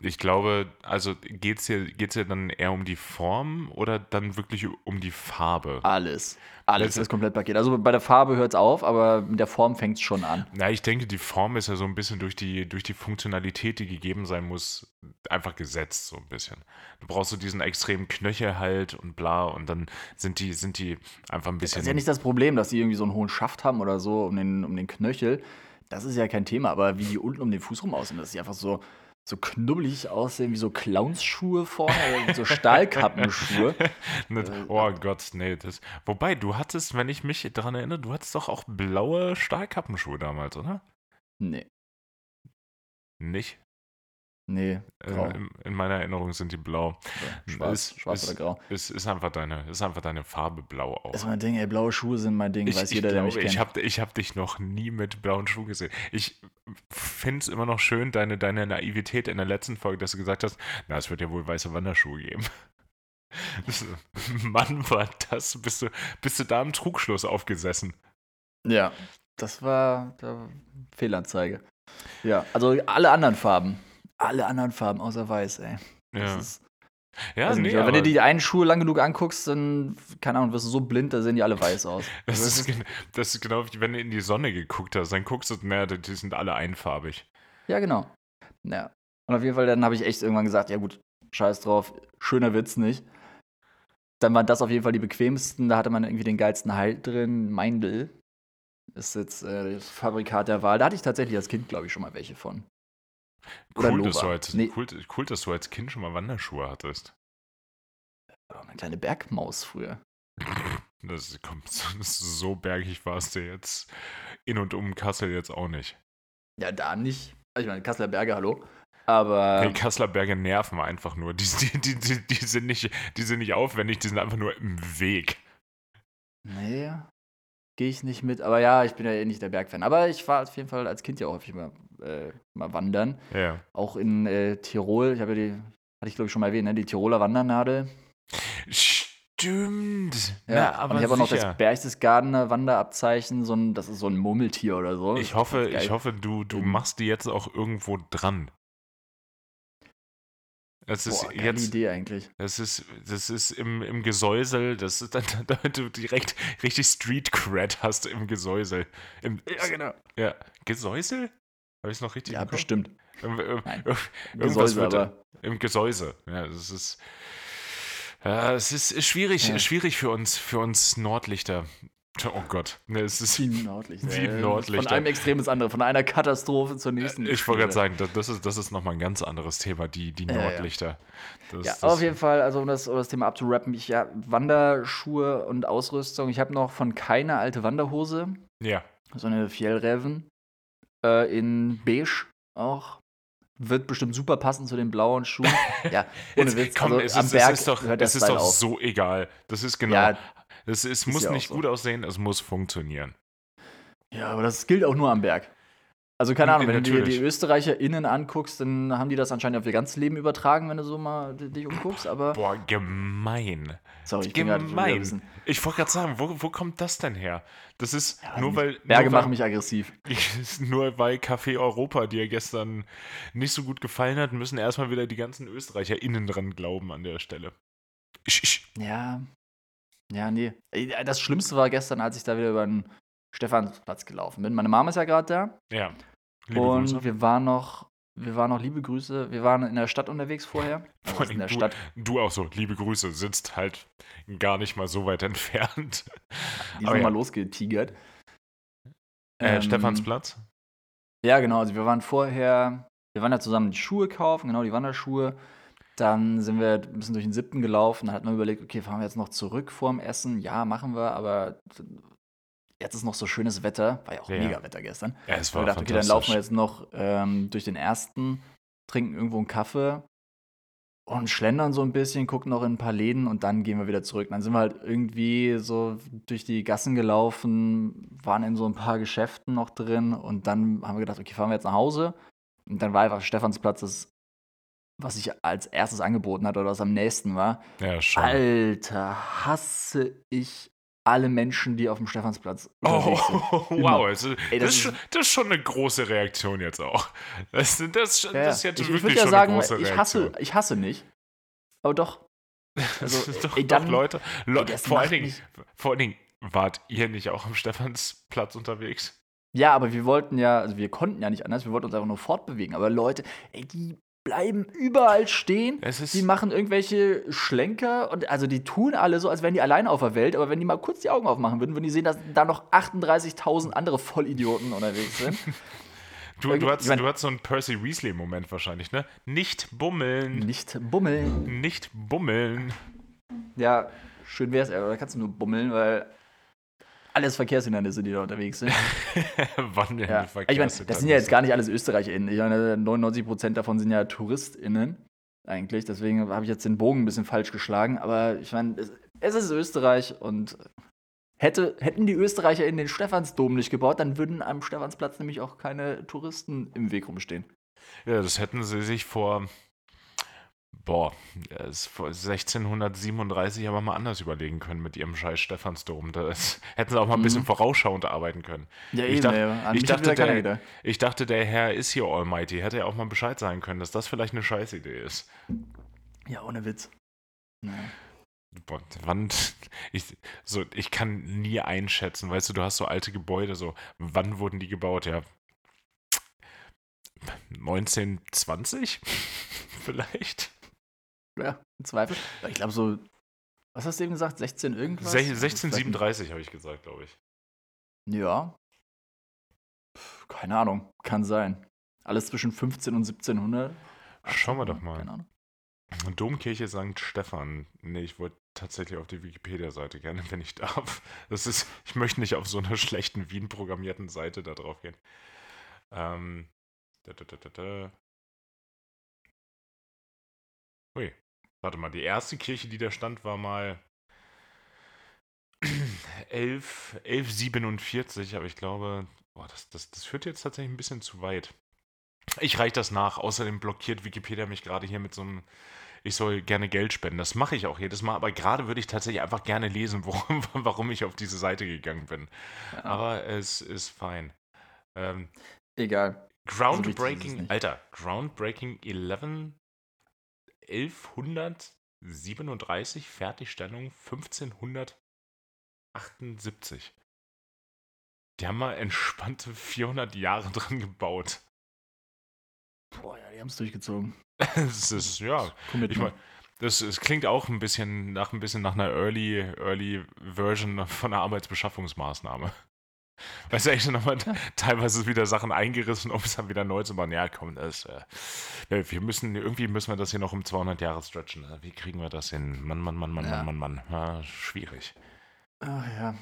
Ich glaube, also geht es hier, geht's hier dann eher um die Form oder dann wirklich um die Farbe? Alles. Alles, das Komplettpaket. Also bei der Farbe hört es auf, aber mit der Form fängt es schon an. Na, ich denke, die Form ist ja so ein bisschen durch die, durch die Funktionalität, die gegeben sein muss, einfach gesetzt, so ein bisschen. Du brauchst so diesen extremen Knöchel halt und bla und dann sind die, sind die einfach ein bisschen. Das ist ja nicht das Problem, dass die irgendwie so einen hohen Schaft haben oder so um den, um den Knöchel. Das ist ja kein Thema, aber wie die unten um den Fuß rum aussehen, das ist einfach so so knubbelig aussehen wie so Clownsschuhe vorne, so Stahlkappenschuhe. Äh, oh Gott, nee. Das, wobei, du hattest, wenn ich mich daran erinnere, du hattest doch auch blaue Stahlkappenschuhe damals, oder? Nee. Nicht? Nee, äh, grau. In, in, meiner Erinnerung sind die blau. Schwarz, ist, schwarz ist, oder grau. Ist, ist, einfach deine, ist einfach deine Farbe blau auch. Ist mein Ding, ey, blaue Schuhe sind mein Ding, ich, weiß jeder, glaube, der mich kennt. Ich habe ich hab dich noch nie mit blauen Schuhen gesehen. Ich finde es immer noch schön, deine, deine Naivität in der letzten Folge, dass du gesagt hast, na, es wird ja wohl weiße Wanderschuhe geben. Mann, war das, bist du, bist du da im Trugschluss aufgesessen. Ja, das war, war Fehlanzeige. Ja, also alle anderen Farben alle anderen Farben außer weiß, ey. Das ja. Ist, ja, nee, nicht, wenn du die einen Schuhe lang genug anguckst, dann, keine Ahnung, wirst du so blind, da sehen die alle weiß aus. Das, ist, das ist genau wie wenn du in die Sonne geguckt hast, dann guckst du mehr, die sind alle einfarbig. Ja, genau. Ja. Und auf jeden Fall, dann habe ich echt irgendwann gesagt, ja gut, scheiß drauf, schöner Witz nicht. Dann waren das auf jeden Fall die bequemsten, da hatte man irgendwie den geilsten Halt drin, Meindl. Ist jetzt äh, das Fabrikat der Wahl. Da hatte ich tatsächlich als Kind, glaube ich, schon mal welche von. Cool dass, als, nee. cool, cool, dass du als Kind schon mal Wanderschuhe hattest. Oh, eine kleine Bergmaus früher. Das kommt so bergig warst du jetzt in und um Kassel jetzt auch nicht. Ja, da nicht. Also ich meine, Kasseler Berge, hallo. Aber. Die Kasseler Berge nerven einfach nur. Die, die, die, die, die, sind nicht, die sind nicht aufwendig, die sind einfach nur im Weg. Nee, gehe ich nicht mit. Aber ja, ich bin ja eh nicht der Bergfan. Aber ich war auf jeden Fall als Kind ja auch häufig mal äh, mal wandern. Ja. Auch in äh, Tirol. Ich habe ja die, hatte ich glaube ich schon mal erwähnt, ne? die Tiroler Wandernadel. Stimmt. Ja, Na, aber und ich habe auch noch das Berchtesgadener Wanderabzeichen, so ein, das ist so ein Murmeltier oder so. Ich hoffe, ich hoffe, du, du machst die jetzt auch irgendwo dran. Das ist Boah, jetzt Idee eigentlich. Das ist, das ist im, im Gesäusel, das ist dann, damit du direkt richtig Street Cred hast im Gesäusel. Im, ja, genau. Ja, Gesäusel? Habe ich es noch richtig Ja, bestimmt. Im, im, Gesäuse, aber. Im Gesäuse. Ja, das ist. Ja, es ist, ist schwierig, ja. schwierig für uns, für uns Nordlichter. Oh Gott. Ne, es ist wie Nordlichter. Wie Nordlichter. Von einem Extrem ins andere, von einer Katastrophe zur nächsten. Ich wollte gerade sagen, das ist, das ist nochmal ein ganz anderes Thema, die, die Nordlichter. Das, ja, das auf jeden Fall, also um das, um das Thema abzurappen, ich ja, Wanderschuhe und Ausrüstung. Ich habe noch von keiner alte Wanderhose. Ja. So eine Fjellreven äh, in beige auch. Wird bestimmt super passen zu den blauen Schuhen. Ja, ohne Witz. Komm, also, es am ist, Berg es ist doch, es ist doch so egal. Das ist genau. Ja, es, es muss ja nicht so. gut aussehen, es muss funktionieren. Ja, aber das gilt auch nur am Berg. Also keine Ahnung, wenn Natürlich. du dir die ÖsterreicherInnen anguckst, dann haben die das anscheinend auf ihr ganzes Leben übertragen, wenn du so mal dich umguckst, aber. Boah, gemein. Sorry, ich gemein. Ich wollte gerade sagen, wo, wo kommt das denn her? Das ist ja, nur weil. Berge nur machen mich aggressiv. nur weil Café Europa dir gestern nicht so gut gefallen hat, müssen erstmal wieder die ganzen ÖsterreicherInnen dran glauben an der Stelle. Ich, ich. Ja. Ja, nee. Das Schlimmste war gestern, als ich da wieder über den Stephansplatz gelaufen bin. Meine Mama ist ja gerade da. Ja. Liebe und Grüße. wir waren noch, wir waren noch, liebe Grüße, wir waren in der Stadt unterwegs vorher. Vor allem in der du, Stadt. du auch so, liebe Grüße, sitzt halt gar nicht mal so weit entfernt. Die sind ja. mal losgetigert. Äh, ähm, Stephansplatz? Ja, genau. Also wir waren vorher, wir waren da zusammen die Schuhe kaufen, genau, die Wanderschuhe. Dann sind wir ein bisschen durch den siebten gelaufen. Dann hat man überlegt, okay, fahren wir jetzt noch zurück vorm Essen? Ja, machen wir, aber jetzt ist noch so schönes Wetter, war ja auch ja. mega Wetter gestern. Ja, es war ich dachte, okay, dann laufen wir jetzt noch ähm, durch den ersten, trinken irgendwo einen Kaffee und schlendern so ein bisschen, gucken noch in ein paar Läden und dann gehen wir wieder zurück. Dann sind wir halt irgendwie so durch die Gassen gelaufen, waren in so ein paar Geschäften noch drin und dann haben wir gedacht, okay, fahren wir jetzt nach Hause. Und dann war einfach Stephansplatz das, was sich als erstes angeboten hat oder was am nächsten war. Ja, schon. Alter, hasse ich alle Menschen, die auf dem Stephansplatz oh, sind. wow, also, Ey, das, das, ist, das, ist, schon eine große Reaktion jetzt auch. Das, das, ja, das ist jetzt ich, wirklich ich schon sagen, eine große ich hasse, ich hasse nicht, aber doch. Also, doch, ey, dann, doch, Leute. Le ey, vor, allen Dingen, vor allen Dingen, wart ihr nicht auch am Stephansplatz unterwegs? Ja, aber wir wollten ja, also wir konnten ja nicht anders, wir wollten uns einfach nur fortbewegen. Aber Leute, ey, die bleiben überall stehen. die machen irgendwelche Schlenker und also die tun alle so, als wären die alleine auf der Welt, aber wenn die mal kurz die Augen aufmachen würden, würden die sehen, dass da noch 38.000 andere Vollidioten unterwegs sind. Du, du, hast, du hast so einen Percy Weasley-Moment wahrscheinlich, ne? Nicht bummeln. Nicht bummeln. Nicht bummeln. Ja, schön wär's, aber da kannst du nur bummeln, weil alles Verkehrshindernisse, die da unterwegs sind. Wann denn ja. Ich meine, das sind ja jetzt gar nicht alles ÖsterreicherInnen. Ich meine, 99% davon sind ja TouristInnen eigentlich. Deswegen habe ich jetzt den Bogen ein bisschen falsch geschlagen. Aber ich meine, es, es, ist Österreich und hätte, hätten die ÖsterreicherInnen den Stephansdom nicht gebaut, dann würden am Stephansplatz nämlich auch keine Touristen im Weg rumstehen. Ja, das hätten sie sich vor boah, 1637 aber mal anders überlegen können mit ihrem scheiß Stephansdom. Das hätten sie auch mal ein bisschen mhm. vorausschauend arbeiten können. Ja, ich, eben, dacht, ja. ich, dachte, der, ich dachte, der Herr ist hier Almighty. Hätte ja auch mal Bescheid sagen können, dass das vielleicht eine Scheißidee ist. Ja, ohne Witz. Naja. Boah, wann, ich, so, ich kann nie einschätzen, weißt du, du hast so alte Gebäude, so, wann wurden die gebaut? Ja, 1920 vielleicht? Ja, im Zweifel. Ich glaube so, was hast du eben gesagt? 16 irgendwas? 1637 habe ich gesagt, glaube ich. Ja. Keine Ahnung, kann sein. Alles zwischen 15 und 1700. Schauen wir doch mal. Keine Ahnung. Domkirche St. Stephan. Nee, ich wollte tatsächlich auf die Wikipedia-Seite gerne, wenn ich darf. Das ist, ich möchte nicht auf so einer schlechten Wien programmierten Seite da drauf gehen. Ähm, da, da, da, da, Ui, warte mal, die erste Kirche, die da stand, war mal 11, 1147, aber ich glaube, boah, das, das, das führt jetzt tatsächlich ein bisschen zu weit. Ich reiche das nach. Außerdem blockiert Wikipedia mich gerade hier mit so einem, ich soll gerne Geld spenden. Das mache ich auch jedes Mal, aber gerade würde ich tatsächlich einfach gerne lesen, worum, warum ich auf diese Seite gegangen bin. Ja. Aber es ist fein. Ähm, Egal. Groundbreaking, so Alter, Groundbreaking 11 1137, Fertigstellung 1578. Die haben mal entspannte 400 Jahre dran gebaut. Boah, ja, die haben es durchgezogen. das ist, ja. Ich mein, das, das klingt auch ein bisschen nach, ein bisschen nach einer Early, Early Version von einer Arbeitsbeschaffungsmaßnahme. Weißt du, echt nochmal teilweise wieder Sachen eingerissen, um es dann wieder neu zu machen. Ja, komm, das, äh, wir müssen, irgendwie müssen wir das hier noch um 200 Jahre stretchen. Wie kriegen wir das hin? Mann, Mann, Mann, Mann, ja. Mann, Mann, Mann. Ja, schwierig. Ach ja.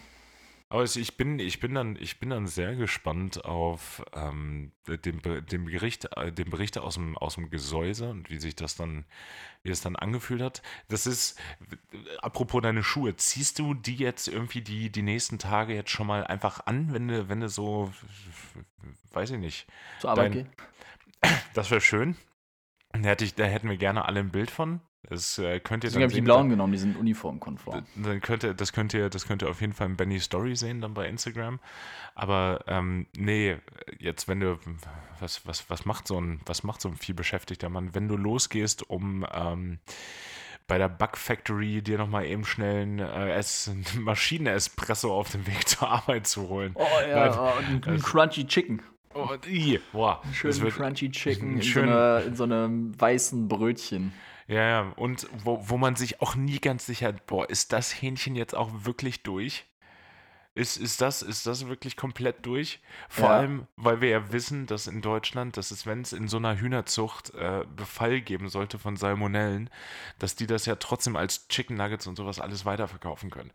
Aber ich bin, ich bin dann, ich bin dann sehr gespannt auf ähm, den, den, Bericht, äh, den Bericht aus dem, aus dem Gesäuse und wie sich das dann, wie es dann angefühlt hat. Das ist, apropos deine Schuhe, ziehst du die jetzt irgendwie die, die nächsten Tage jetzt schon mal einfach an, wenn du, wenn du so, weiß ich nicht. Zur Arbeit dein, Das wäre schön. Da, hätte ich, da hätten wir gerne alle ein Bild von. Das äh, könnt ihr Deswegen habe ich die blauen genommen, die sind uniformkonform. Dann könnt ihr, das, könnt ihr, das könnt ihr auf jeden Fall in Benny Story sehen, dann bei Instagram. Aber ähm, nee, jetzt wenn du, was, was, was macht so ein, was macht so ein vielbeschäftigter Mann, wenn du losgehst, um ähm, bei der Bug Factory dir nochmal eben schnell einen äh, Maschinen-Espresso auf dem Weg zur Arbeit zu holen. Oh ja, Nein, oh, ein, ein Crunchy Chicken. Oh, boah. Schön crunchy Chicken in, schön, so einer, in so einem weißen Brötchen. Ja, ja, und wo, wo man sich auch nie ganz sicher, boah, ist das Hähnchen jetzt auch wirklich durch? Ist, ist, das, ist das wirklich komplett durch? Vor ja. allem, weil wir ja wissen, dass in Deutschland, dass es, wenn es in so einer Hühnerzucht äh, Befall geben sollte von Salmonellen, dass die das ja trotzdem als Chicken Nuggets und sowas alles weiterverkaufen können.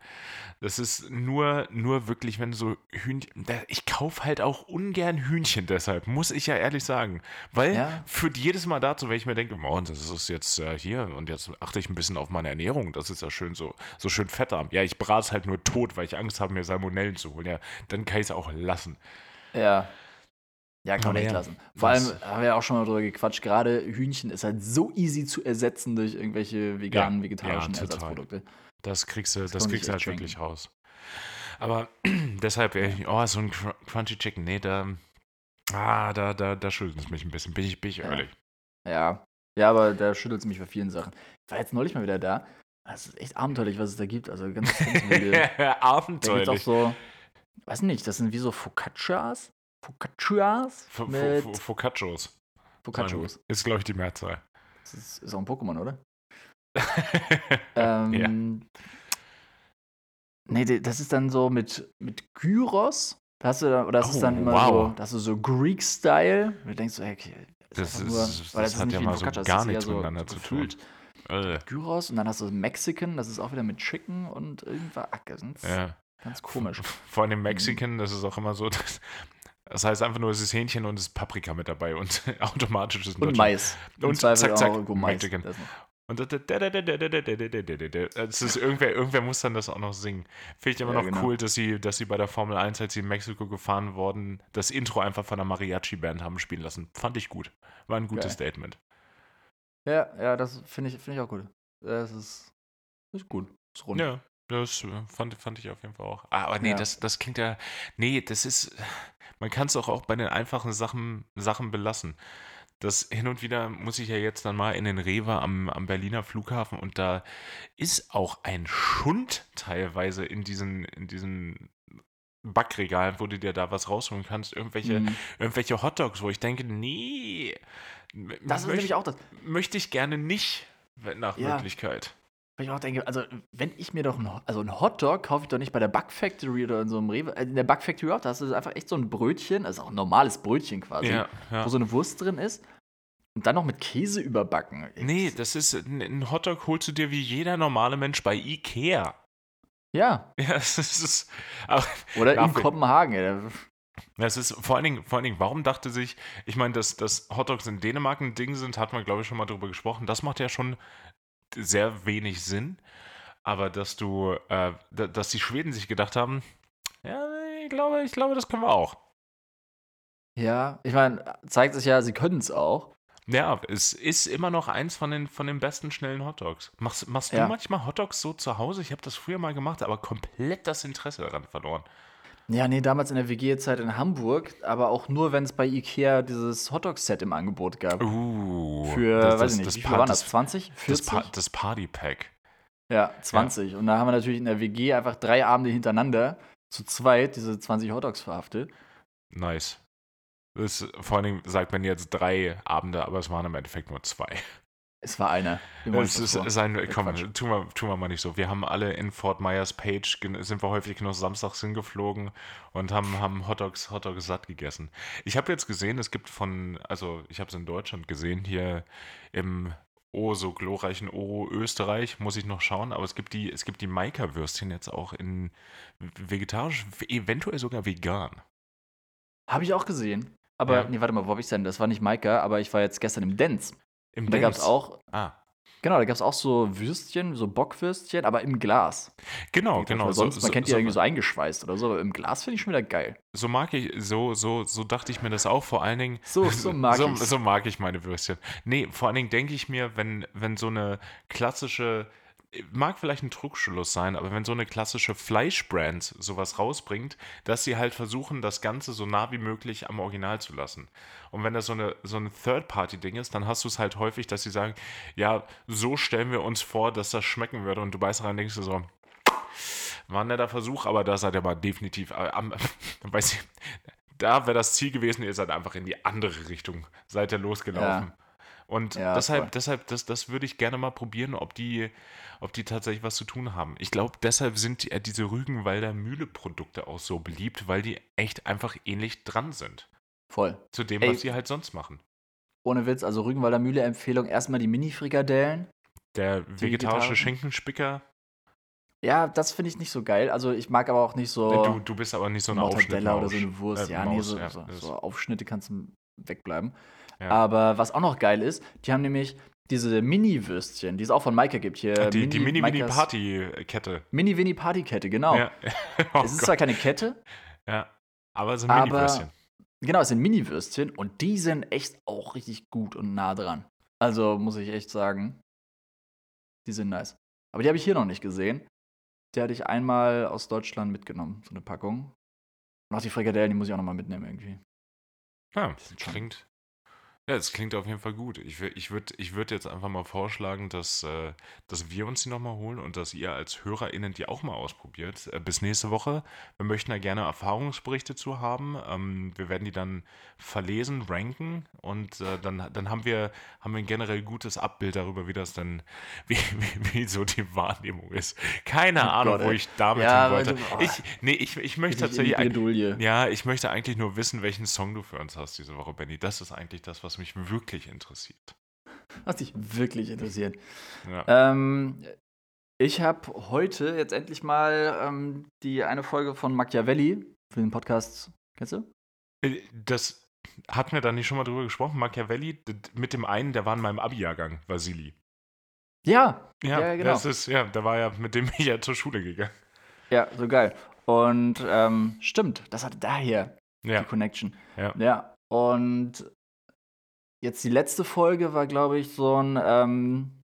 Das ist nur, nur wirklich, wenn so Hühnchen. Ich kaufe halt auch ungern Hühnchen deshalb, muss ich ja ehrlich sagen. Weil ja. führt jedes Mal dazu, wenn ich mir denke, oh, das ist jetzt äh, hier und jetzt achte ich ein bisschen auf meine Ernährung, das ist ja schön so, so schön fettarm. Ja, ich brate halt nur tot, weil ich Angst habe, mir Salmonellen Salmonellen zu holen. Ja, dann kann ich es auch lassen. Ja. Ja, kann man echt ja, lassen. Vor allem haben wir ja auch schon mal drüber gequatscht, gerade Hühnchen ist halt so easy zu ersetzen durch irgendwelche veganen, ja, vegetarischen ja, Ersatzprodukte. Das kriegst du, das, das kriegst du halt wirklich raus. Aber deshalb, oh, so ein Crunchy Chicken, nee, da, ah, da, da, da schüttelt es mich ein bisschen, bin ich, bin ich ehrlich. Ja. ja, aber da schüttelt es mich bei vielen Sachen. Ich war jetzt neulich mal wieder da das ist echt abenteuerlich, was es da gibt. Also ganz, ganz wilde. abenteuerlich. Da auch so, weiß nicht, das sind wie so Focaccias. Focaccias? Focaccios. Focaccios. Ist, glaube ich, die Mehrzahl. Das ist, ist auch ein Pokémon, oder? ähm, ja. Nee, das ist dann so mit, mit Gyros. Da hast du dann, oder das oh, ist dann immer wow. so, das ist so Greek-Style. Du denkst so, okay, das, ist, nur, das, das hat ja mal so gar nichts miteinander so zu tun. Äh. Gyros und dann hast du Mexican, das ist auch wieder mit Chicken und irgendwas. Ja. Ganz komisch. Vor allem Mexican, das ist auch immer so, dass, das heißt einfach nur, es ist Hähnchen und es ist Paprika mit dabei und automatisch ist Und Mais. Und zack, zack, Mexican. Und das ist irgendwer, irgendwer muss dann das auch noch singen. Finde ich immer ja, noch genau. cool, dass sie, dass sie bei der Formel 1, als sie in Mexiko gefahren wurden, das Intro einfach von der Mariachi-Band haben spielen lassen. Fand ich gut. War ein gutes Geil. Statement. Ja, ja, das finde ich, find ich auch gut. Das ist, ist gut. Ist rund. Ja, das fand, fand ich auf jeden Fall auch. Ah, aber nee, ja. das, das klingt ja. Nee, das ist. Man kann es auch, auch bei den einfachen Sachen, Sachen belassen. Das hin und wieder muss ich ja jetzt dann mal in den Rewe am, am Berliner Flughafen und da ist auch ein Schund teilweise in diesen, in diesen Backregalen, wo du dir da was rausholen kannst. Irgendwelche, mhm. irgendwelche Hotdogs, wo ich denke, nee, das ist nämlich auch das. Möchte ich gerne nicht, nach ja. Möglichkeit. Weil ich auch denke, also wenn ich mir doch ein, also ein Hotdog kaufe ich doch nicht bei der Bug Factory oder in so einem Rewe. Äh, in der Bug Factory auch, da hast du einfach echt so ein Brötchen, also auch ein normales Brötchen quasi, ja, ja. wo so eine Wurst drin ist. Und dann noch mit Käse überbacken. Nee, das ist ein Hotdog holst du dir wie jeder normale Mensch bei Ikea. Ja. Ja, das ist. Aber, Oder in Kopenhagen. Ey. Es ist vor allen Dingen, vor allen Dingen, warum dachte sich, ich meine, dass, dass Hotdogs in Dänemark ein Ding sind, hat man, glaube ich, schon mal drüber gesprochen. Das macht ja schon sehr wenig Sinn. Aber dass du, äh, dass die Schweden sich gedacht haben, ja, ich glaube, ich glaube, das können wir auch. Ja, ich meine, zeigt sich ja, sie können es auch. Ja, es ist immer noch eins von den, von den besten schnellen Hotdogs. Machst, machst ja. du manchmal Hotdogs so zu Hause? Ich habe das früher mal gemacht, aber komplett das Interesse daran verloren. Ja, nee, damals in der WG-Zeit in Hamburg, aber auch nur, wenn es bei Ikea dieses Hotdog-Set im Angebot gab. Uh, Für, das, weiß ich nicht, das, wie viel waren das? 20? 40? Das, pa das Party-Pack. Ja, 20. Ja. Und da haben wir natürlich in der WG einfach drei Abende hintereinander zu zweit diese 20 Hotdogs verhaftet. Nice. Das, vor allen Dingen sagt man jetzt drei Abende, aber es waren im Endeffekt nur zwei. Es war einer. Es ist sein, komm, tun wir, tun wir mal nicht so. Wir haben alle in Fort Myers Page, sind wir häufig noch samstags hingeflogen und haben, haben Hotdogs, Hotdogs satt gegessen. Ich habe jetzt gesehen, es gibt von, also ich habe es in Deutschland gesehen, hier im oh so glorreichen Oro Österreich, muss ich noch schauen, aber es gibt die, es gibt die Maika-Würstchen jetzt auch in vegetarisch, eventuell sogar vegan. Habe ich auch gesehen. Aber, ja. nee, warte mal, wo habe ich denn? Das war nicht Maika, aber ich war jetzt gestern im Dance. Im Dance? Da gab es auch. Ah. Genau, da gab es auch so Würstchen, so Bockwürstchen, aber im Glas. Genau, genau. Weil sonst, so, man kennt die so, ja irgendwie so eingeschweißt oder so, aber im Glas finde ich schon wieder geil. So mag ich, so, so, so dachte ich mir das auch, vor allen Dingen. So, so mag so, so mag ich meine Würstchen. Nee, vor allen Dingen denke ich mir, wenn, wenn so eine klassische mag vielleicht ein Trugschluss sein, aber wenn so eine klassische Fleischbrand sowas rausbringt, dass sie halt versuchen, das Ganze so nah wie möglich am Original zu lassen. Und wenn das so eine so ein Third-Party-Ding ist, dann hast du es halt häufig, dass sie sagen, ja, so stellen wir uns vor, dass das schmecken würde. Und du beißt rein, denkst du so, war ein netter Versuch, aber da seid ihr mal definitiv, äh, am, weiß ich, da wäre das Ziel gewesen, ihr seid einfach in die andere Richtung, seid ihr losgelaufen. Ja. Und ja, deshalb, deshalb, das, das würde ich gerne mal probieren, ob die, ob die tatsächlich was zu tun haben. Ich glaube, deshalb sind die, äh, diese Rügenwalder Mühle-Produkte auch so beliebt, weil die echt einfach ähnlich dran sind. Voll. Zu dem, Ey, was sie halt sonst machen. Ohne Witz, also Rügenwalder Mühle-Empfehlung: erstmal die Mini-Frikadellen. Der vegetarische Schenkenspicker. Ja, das finde ich nicht so geil. Also ich mag aber auch nicht so. Du, du bist aber nicht so eine Mortadella oder so eine Wurst. Äh, ja, Maus, nee, so, ja, so, so Aufschnitte kannst du wegbleiben. Aber was auch noch geil ist, die haben nämlich diese Mini-Würstchen, die es auch von Maika gibt hier. Die, Mini-Mini-Party-Kette. Mini-Mini-Party-Kette, genau. Ja. Oh es ist Gott. zwar keine Kette. Ja, aber es sind Mini-Würstchen. Genau, es sind Mini-Würstchen und die sind echt auch richtig gut und nah dran. Also muss ich echt sagen, die sind nice. Aber die habe ich hier noch nicht gesehen. Die hatte ich einmal aus Deutschland mitgenommen, so eine Packung. Und auch die Frikadellen, die muss ich auch noch mal mitnehmen irgendwie. Ja, klingt, ja, es klingt auf jeden Fall gut. Ich, ich würde ich würd jetzt einfach mal vorschlagen, dass, äh, dass wir uns die nochmal holen und dass ihr als HörerInnen die auch mal ausprobiert. Äh, bis nächste Woche. Wir möchten da gerne Erfahrungsberichte zu haben. Ähm, wir werden die dann verlesen, ranken und äh, dann, dann haben, wir, haben wir ein generell gutes Abbild darüber, wie das dann, wie, wie, wie so die Wahrnehmung ist. Keine oh Ahnung, Gott, wo ich damit ja, hin wollte. Du, oh, ich, nee, ich, ich möchte tatsächlich. Ja, ich möchte eigentlich nur wissen, welchen Song du für uns hast diese Woche, Benny. Das ist eigentlich das, was was mich wirklich interessiert. Was dich wirklich interessiert. Ja. Ähm, ich habe heute jetzt endlich mal ähm, die eine Folge von Machiavelli für den Podcast. Kennst du? Äh, das hatten wir da nicht schon mal drüber gesprochen. Machiavelli mit dem einen, der war in meinem Abi-Jahrgang, Vasili. Ja, ja, ja, genau. Das ist, ja, da war ja, mit dem ich ja zur Schule gegangen. Ja, so geil. Und ähm, stimmt, das hatte daher ja. die Connection. Ja. ja. Und Jetzt die letzte Folge war, glaube ich, so ein. Ähm,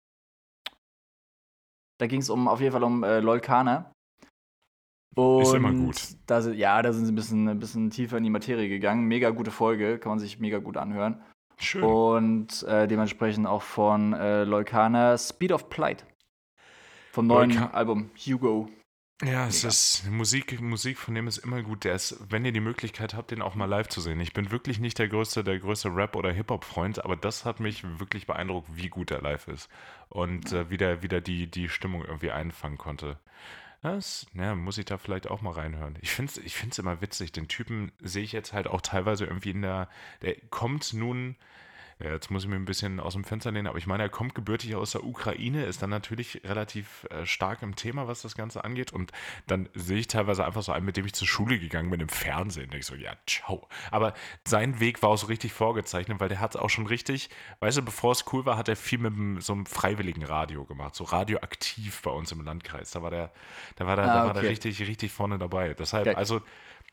da ging es um, auf jeden Fall um äh, Lolkana. Und ist immer gut. Da, ja, da sind sie ein bisschen, ein bisschen tiefer in die Materie gegangen. Mega gute Folge, kann man sich mega gut anhören. Schön. Und äh, dementsprechend auch von äh, Lolkana Speed of Plight. Vom neuen Lolka Album Hugo. Ja, es Mega. ist Musik, Musik von dem ist immer gut. Der ist, wenn ihr die Möglichkeit habt, den auch mal live zu sehen. Ich bin wirklich nicht der größte, der größte Rap- oder Hip-Hop-Freund, aber das hat mich wirklich beeindruckt, wie gut er live ist. Und äh, wie der wieder die, die Stimmung irgendwie einfangen konnte. Das, ja, muss ich da vielleicht auch mal reinhören. Ich finde es ich find's immer witzig. Den Typen sehe ich jetzt halt auch teilweise irgendwie in der. Der kommt nun ja, jetzt muss ich mir ein bisschen aus dem Fenster lehnen, aber ich meine, er kommt gebürtig aus der Ukraine, ist dann natürlich relativ äh, stark im Thema, was das Ganze angeht. Und dann sehe ich teilweise einfach so einen, mit dem ich zur Schule gegangen bin im Fernsehen. Und ich so, ja, ciao. Aber sein Weg war auch so richtig vorgezeichnet, weil der hat es auch schon richtig, weißt du, bevor es cool war, hat er viel mit so einem freiwilligen Radio gemacht, so radioaktiv bei uns im Landkreis. Da war der, da war der, ah, da war der richtig, richtig vorne dabei. Deshalb, okay. also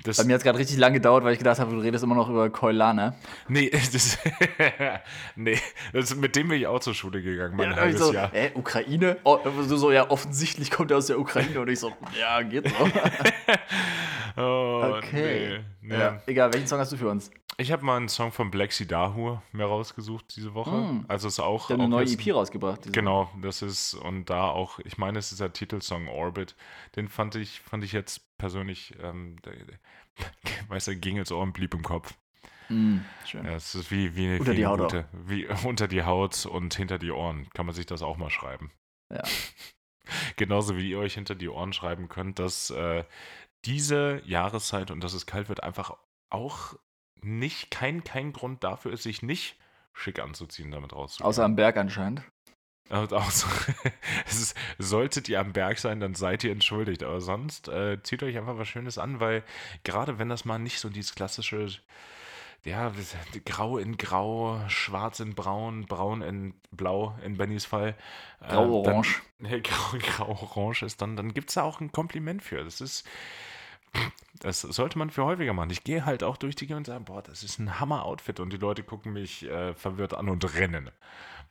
das Bei mir hat es gerade richtig lang gedauert, weil ich gedacht habe, du redest immer noch über Keulana. Nee, das, nee das, mit dem bin ich auch zur Schule gegangen, mein ja, halbes so, Jahr. Äh, Ukraine? Oh, so, so, ja, offensichtlich kommt er aus der Ukraine. Und ich so, ja, geht so. oh, okay. Nee. Ja, egal, welchen Song hast du für uns? Ich habe mal einen Song von Black Dahur mir rausgesucht diese Woche. Mm. Also ist auch. Der hat eine neue EP rausgebracht. Genau, das ist und da auch. Ich meine, es ist der Titelsong Orbit. Den fand ich fand ich jetzt persönlich. Ähm, der, der, weißt du, ging ins Ohr und blieb im Kopf. Mm, schön. Ja, es ist wie, wie, unter wie die Haut gute, wie unter die Haut und hinter die Ohren. Kann man sich das auch mal schreiben. Ja. Genauso wie ihr euch hinter die Ohren schreiben könnt, dass äh, diese Jahreszeit und dass es kalt wird, einfach auch nicht, kein, kein Grund dafür ist, sich nicht schick anzuziehen, damit rauszugehen. Außer am Berg anscheinend. Also, ist, solltet ihr am Berg sein, dann seid ihr entschuldigt. Aber sonst äh, zieht euch einfach was Schönes an, weil gerade wenn das mal nicht so dieses klassische, ja, grau in grau, schwarz in braun, braun in blau in Bennys Fall. Äh, Grau-orange. Äh, Grau-orange ist, dann, dann gibt es da auch ein Kompliment für. Das ist, das sollte man für häufiger machen. Ich gehe halt auch durch die Gegend und sage, boah, das ist ein Hammer-Outfit und die Leute gucken mich äh, verwirrt an und rennen.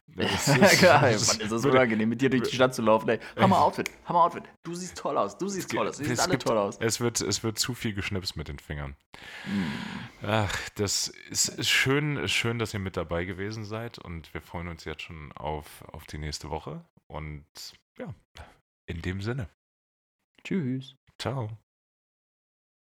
Das ist, ja, Mann, ist das unangenehm, mit dir durch die Stadt zu laufen. Ey. Hammer Outfit, Hammer Outfit. Du siehst toll aus, du siehst toll aus, du siehst alle gibt, toll aus. Es wird, es wird zu viel geschnipst mit den Fingern. Mm. Ach, das ist, ist schön, ist schön, dass ihr mit dabei gewesen seid und wir freuen uns jetzt schon auf, auf die nächste Woche. Und ja, in dem Sinne. Tschüss. Ciao.